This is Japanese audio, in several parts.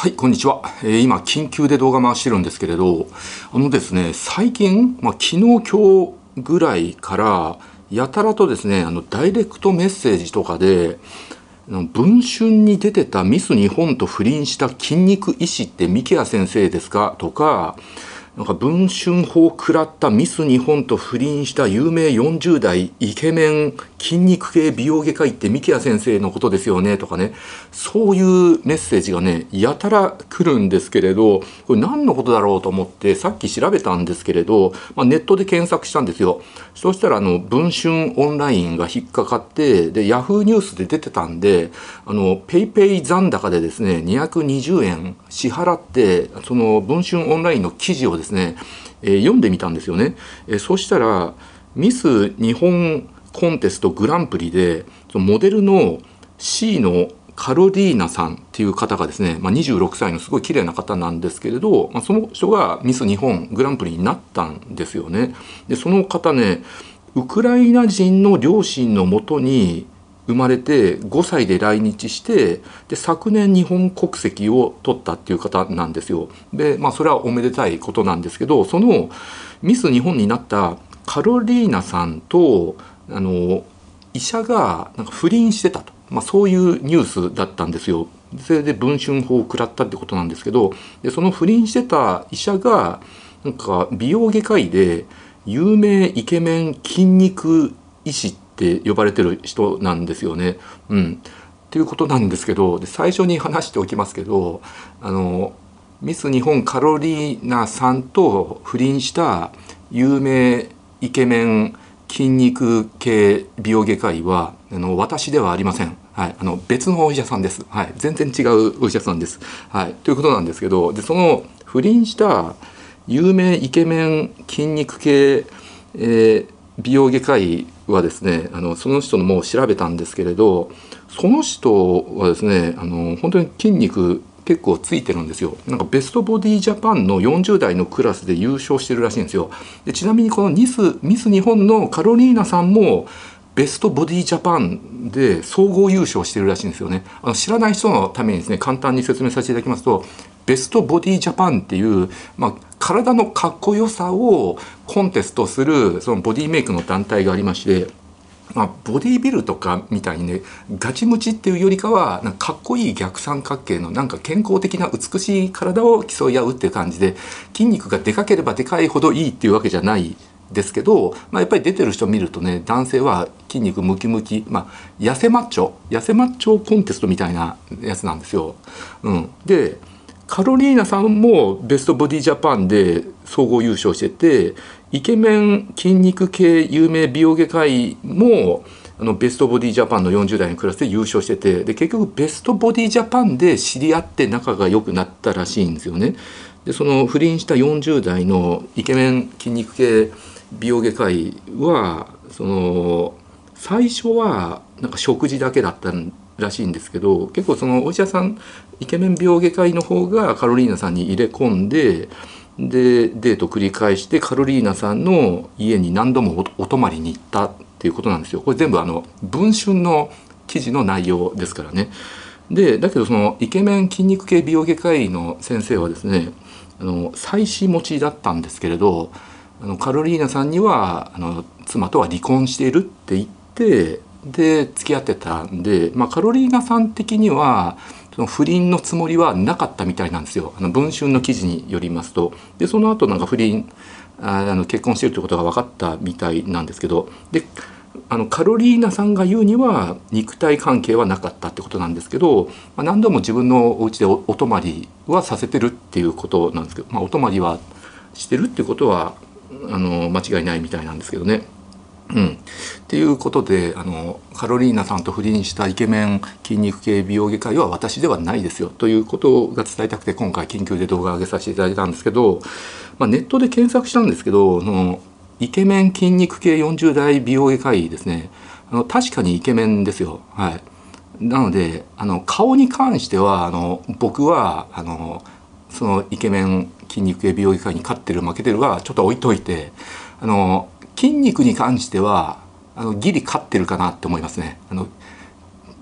はい、こんにちは。えー、今、緊急で動画回してるんですけれど、あのですね、最近、まあ、昨日、今日ぐらいから、やたらとですね、あの、ダイレクトメッセージとかで、文春に出てたミス日本と不倫した筋肉医師って三木谷先生ですか？とか、なんか文春法を食らったミス日本と不倫した有名40代イケメン筋肉系美容外科医って三木谷先生のことですよねとかねそういうメッセージがねやたら来るんですけれどこれ何のことだろうと思ってさっき調べたんですけれど、まあ、ネットで検索したんですよそしたらあの文春オンラインが引っかかってでヤフーニュースで出てたんであのペイペイ残高でですね220円支払ってその文春オンラインの記事をですねですね、えー、読んでみたんですよね。えー、そしたらミス日本コンテストグランプリでそのモデルの C のカロリーナさんっていう方がですね、まあ、26歳のすごい綺麗な方なんですけれど、まあ、その人がミス日本グランプリになったんですよね。でその方ねウクライナ人の両親のもとに生まれて5歳で来日してで昨年日本国籍を取ったっていう方なんですよ。でまあそれはおめでたいことなんですけどそのミス日本になったカロリーナさんとあの医者がなんか不倫してたと、まあ、そういうニュースだったんですよ。それで文春法を食らったってことなんですけどでその不倫してた医者がなんか美容外科医で有名イケメン筋肉医師って呼ばれてる人なんですよね。うん、っていうことなんですけど最初に話しておきますけどあのミス日本カロリーナさんと不倫した有名イケメン筋肉系美容外科医はあの私ではありません。はい、あの別のお医者さんです。はい、全然違うお医者さんです。はい、ということなんですけどでその不倫した有名イケメン筋肉系、えー、美容外科医はですねあのその人のもう調べたんですけれどその人はですねあの本当に筋肉結構ついてるんですよ。なんかベストボディジャパンの40代のクラスで優勝してるらしいんですよ。でちなみにこのミスミス日本のカロリーナさんもベストボディジャパンで総合優勝してるらしいんですよね。あの知らない人のためにですね簡単に説明させていただきますとベストボディジャパンっていう、まあ、体のかっこよさをコンテストするそのボディメイクの団体がありましてまあ、ボディービルとかみたいにねガチムチっていうよりかはなんかかっこいい逆三角形のなんか健康的な美しい体を競い合うっていう感じで筋肉がでかければでかいほどいいっていうわけじゃないですけど、まあ、やっぱり出てる人見るとね男性は筋肉ムキムキ、まあ、痩せマッチョ痩せマッチョコンテストみたいなやつなんですよ。うん、でカロリーナさんもベストボディジャパンで総合優勝しててイケメン筋肉系有名美容外科医もあのベストボディジャパンの40代のクラスで優勝しててで結局ベストボディジャパンで知り合って仲が良くなったらしいんですよね。でその不倫した40代のイケメン筋肉系美容外科医はその最初はなんか食事だけだったらしいんですけど結構そのお医者さんイケメン病外科医の方がカロリーナさんに入れ込んででデート繰り返してカロリーナさんの家に何度もお泊まりに行ったっていうことなんですよ。これ全部あの文春の記事の内容ですからね。でだけどそのイケメン筋肉系美容外科医の先生はですねあの妻子持ちだったんですけれどあのカロリーナさんにはあの妻とは離婚しているって言ってで付き合ってたんで、まあ、カロリーナさん的にはその不倫のつもりはなかったみたいなんですよ。あの文春の記事によりますと。でその後なんか不倫あの結婚してるということが分かったみたいなんですけど。であのカロリーナさんが言うには肉体関係はなかったってことなんですけど、まあ、何度も自分のお家でおお泊まりはさせてるっていうことなんですけど、まあ、お泊まりはしてるっていうことはあの間違いないみたいなんですけどね。うん、っていうことであのカロリーナさんと不倫したイケメン筋肉系美容外科医は私ではないですよ。ということが伝えたくて今回緊急で動画上げさせていただいたんですけど、まあ、ネットで検索したんですけどのイケメン筋肉系40代美容外科医ですね。あの確かにイケメンですよ。はい、なのであの顔に関してはあの僕はあのそのイケメン筋肉系美容外科医に勝ってる負けてるはちょっと置いといてあの筋肉に関してはあのギリ勝ってるかなって思いますね。あの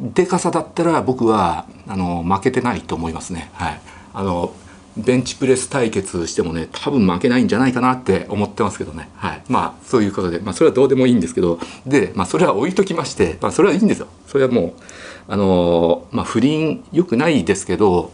でかさだったら僕はあの負けてないと思いますね。はい。あのベンチプレス対決してもね多分負けないんじゃないかなって思ってますけどねはいまあそういうことでまあそれはどうでもいいんですけどでまあそれは置いときましてまあそれはいいんですよそれはもうあのまあ不倫良くないですけど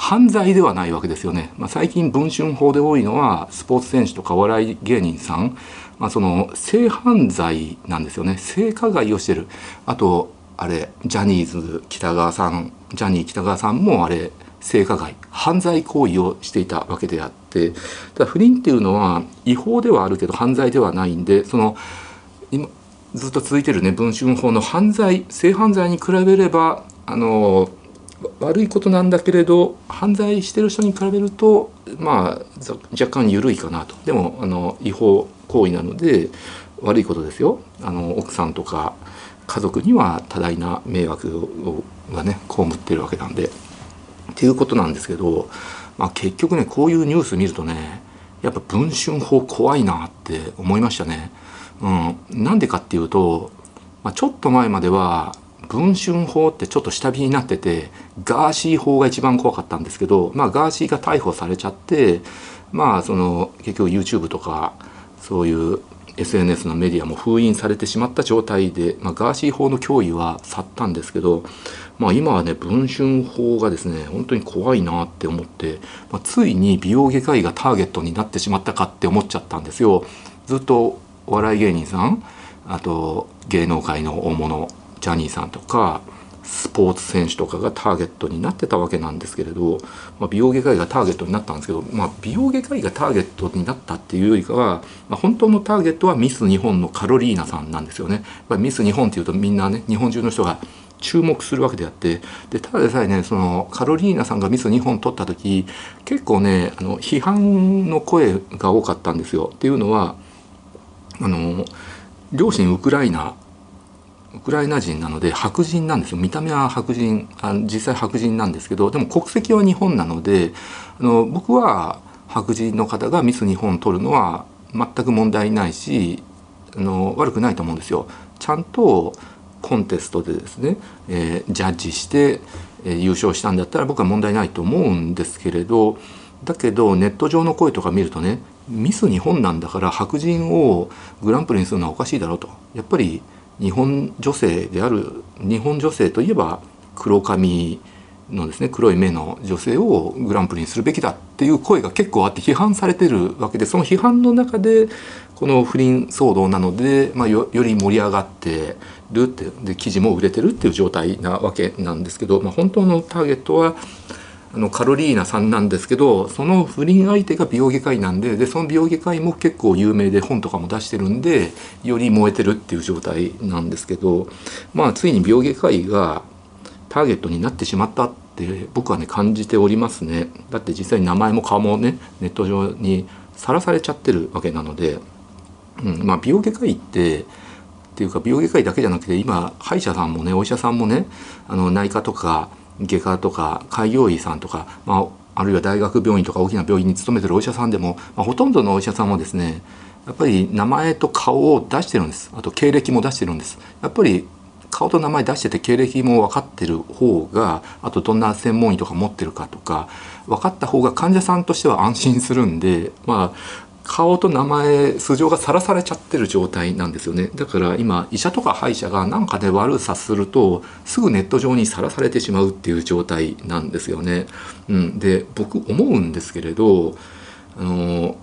犯罪ではないわけですよね、まあ、最近文春法で多いのはスポーツ選手とかお笑い芸人さん、まあ、その性犯罪なんですよね。性加害をしてる。あとあれジャニーズ北川さん。ジャニー北川さんもあれ性加害。犯罪行為をしていたわけであって。ただ不倫っていうのは違法ではあるけど犯罪ではないんでその今ずっと続いてるね文春法の犯罪性犯罪に比べればあの悪いことなんだけれど犯罪してる人に比べるとまあ若干緩いかなと。でもあの違法行為なので悪いことですよ。あの奥さんとか家族には多大な迷惑がね被ってるわけなんで。っていうことなんですけど、まあ、結局ねこういうニュース見るとねやっぱ文春法怖いなって思いましたね。うん、なんでかっていうと、まあ、ちょっと前までは文春法ってちょっと下火になっててガーシー法が一番怖かったんですけど、まあ、ガーシーが逮捕されちゃってまあその結局 YouTube とかそういう SNS のメディアも封印されてしまった状態で、まあ、ガーシー法の脅威は去ったんですけど、まあ、今はね文春法がですね本当に怖いなって思って、まあ、ついに美容外科医がターゲットになってしまったかって思っちゃったんですよ。ずっとお笑い芸人さんあと芸能界の大物ジャニーさんとかスポーツ選手とかがターゲットになってたわけなんですけれど、まあ、美容外科医がターゲットになったんですけど、まあ、美容外科医がターゲットになったっていうよりかは、まあ、本当のターゲットはミス日本のカロリーナさんなんですよね。やっミス日本っていうとみんなね日本中の人が注目するわけであってでただでさえねそのカロリーナさんがミス日本取った時結構ねあの批判の声が多かったんですよ。っていうのはあの両親ウクライナウクライナ人なので白人なんですよ見た目は白人あ実際白人なんですけどでも国籍は日本なのであの僕は白人の方がミス日本を取るのは全く問題ないしあの悪くないと思うんですよ。ちゃんとコンテストでですね、えー、ジャッジして、えー、優勝したんだったら僕は問題ないと思うんですけれどだけどネット上の声とか見るとねミス日本なんだから白人をグランプリにするのはおかしいだろうとやっぱり日本女性である日本女性といえば黒髪のですね黒い目の女性をグランプリにするべきだっていう声が結構あって批判されてるわけでその批判の中でこの不倫騒動なので、まあ、より盛り上がってるってで記事も売れてるっていう状態なわけなんですけど、まあ、本当のターゲットはあのカロリーナさんなんですけどその不倫相手が美容外科医なんででその美容外科医も結構有名で本とかも出してるんでより燃えてるっていう状態なんですけどまあついに美容外科医がターゲットになってしまったって僕はね感じておりますね。だって実際に名前も顔もねネット上にさらされちゃってるわけなので、うん、まあ美容外科医ってっていうか美容外科医だけじゃなくて今歯医者さんもねお医者さんもねあの内科とか外科とか開業医さんとか、まあ、あるいは大学病院とか大きな病院に勤めてるお医者さんでも、まあ、ほとんどのお医者さんもですねやっぱり名前と顔を出してるんです。あと経歴も出してるんです。やっぱり顔と名前出してて経歴も分かってる方があとどんな専門医とか持ってるかとか分かった方が患者さんとしては安心するんでまあ顔と名前素性がさらされちゃってる状態なんですよねだから今医者とか歯医者が何かで悪さするとすぐネット上にさらされてしまうっていう状態なんですよね。うん、で僕思うんですけれどあの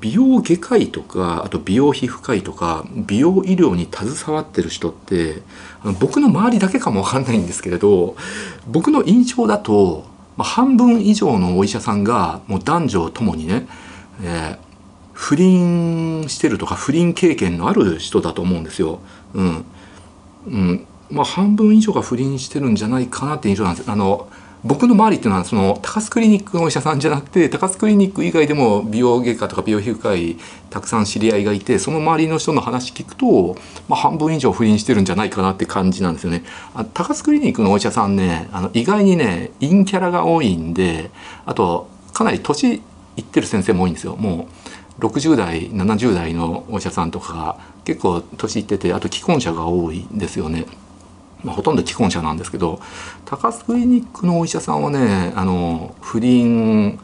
美容外科医とかあと美容皮膚科医とか美容医療に携わってる人って僕の周りだけかも分かんないんですけれど僕の印象だとまあ半分以上のお医者さんがもう男女ともにねえー、不倫してるとか不倫経験のある人だと思うんですよ。うん、うんまあ、半分以上が不倫してるんじゃないかなって印象なんですあの僕の周りっていうのはその高須クリニックのお医者さんじゃなくて高須クリニック以外でも美容外科とか美容皮膚科医たくさん知り合いがいてその周りの人の話聞くと、まあ、半分以上不倫してるんじゃないかなって感じなんですよね。あ高須クリニックのお医者さんねあの意外にね陰キャラが多いんであとかなり年行ってる先生も多いんですよもう60代70代のお医者さんとかが結構年いっててあと既婚者が多いんですよね。まあ、ほとんど既婚者なんですけど高須クリニックのお医者さんはねあの不倫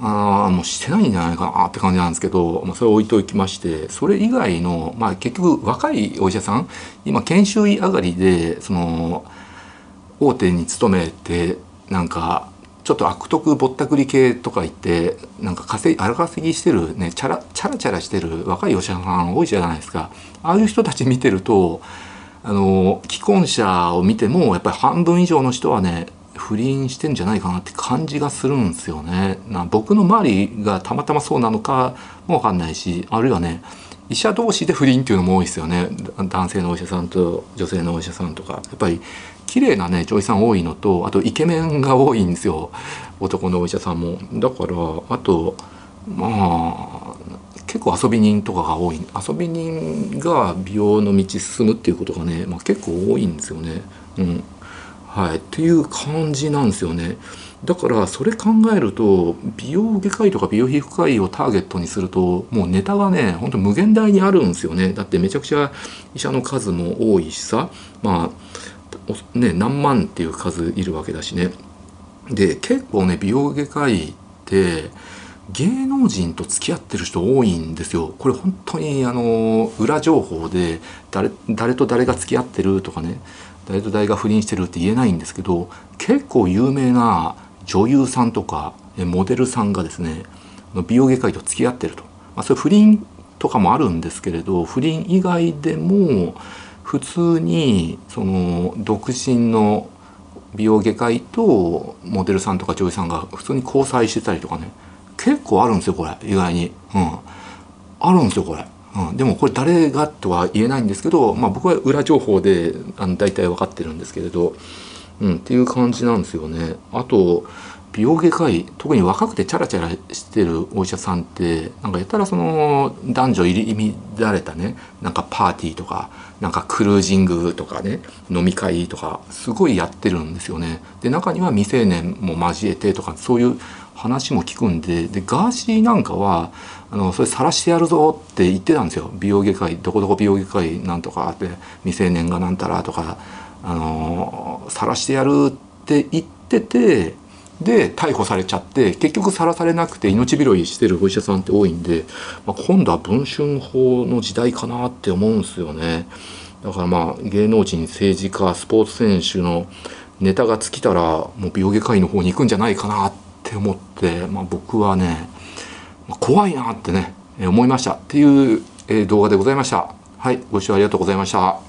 あもうしてないんじゃないかなって感じなんですけど、まあ、それ置いときましてそれ以外の、まあ、結局若いお医者さん今研修医上がりでその大手に勤めてなんかちょっと悪徳ぼったくり系とか言ってなんか稼ぎ荒稼ぎしてるねチャラチャラチャラしてる若いお医者さん多いじゃないですか。ああいう人たち見てるとあの既婚者を見てもやっぱり半分以上の人はね不倫してんじゃないかなって感じがするんですよね。な僕の周りがたまたまそうなのかもわかんないしあるいはね医者同士で不倫っていうのも多いですよね。男性のお医者さんと女性のお医者さんとか。やっぱり綺麗なね女医さん多いのとあとイケメンが多いんですよ。男のお医者さんも。だからあとまあ結構遊び人とかが多い。遊び人が美容の道進むっていうことがね、まあ、結構多いんですよね。うん。はい、っていう感じなんですよね。だからそれ考えると美容外科医とか美容皮膚科医をターゲットにするともうネタがねほんと無限大にあるんですよね。だってめちゃくちゃ医者の数も多いしさ。まあね何万っていう数いるわけだしね。で結構ね美容外科医って芸能人と付き合ってる人多いんですよ。これ本当にあの裏情報で誰誰と誰が付き合ってるとかね誰と誰が不倫してるって言えないんですけど結構有名な女優さんとかモデルさんがですね美容外科医と付き合ってると、まあ、それ不倫とかもあるんですけれど不倫以外でも普通にその独身の美容外科医とモデルさんとか女優さんが普通に交際してたりとかね。結構あるんですよこれ意外に、うん、あるんですよこれ、うん、でもこれ誰がとは言えないんですけど、まあ、僕は裏情報であの大体分かってるんですけれど。うん、っていう感じなんですよね。あと美容外科医特に若くてチャラチャラしてるお医者さんってなんかやたらその男女入り乱れたねなんかパーティーとかなんかクルージングとかね飲み会とかすごいやってるんですよね。で中には未成年も交えてとかそういう話も聞くんででガーシーなんかはあのそれ晒してやるぞって言ってたんですよ美容外科医どこどこ美容外科医なんとかって未成年がなんたらとかあの晒してやるって言っててで逮捕されちゃって結局さらされなくて命拾いしてるお医者さんって多いんで、まあ、今度は文春法の時代かなって思うんですよね。だからまあ芸能人政治家スポーツ選手のネタが尽きたらもう美容外科医の方に行くんじゃないかなって思って、まあ、僕はね怖いなってね思いましたっていう動画でございました。はいご視聴ありがとうございました。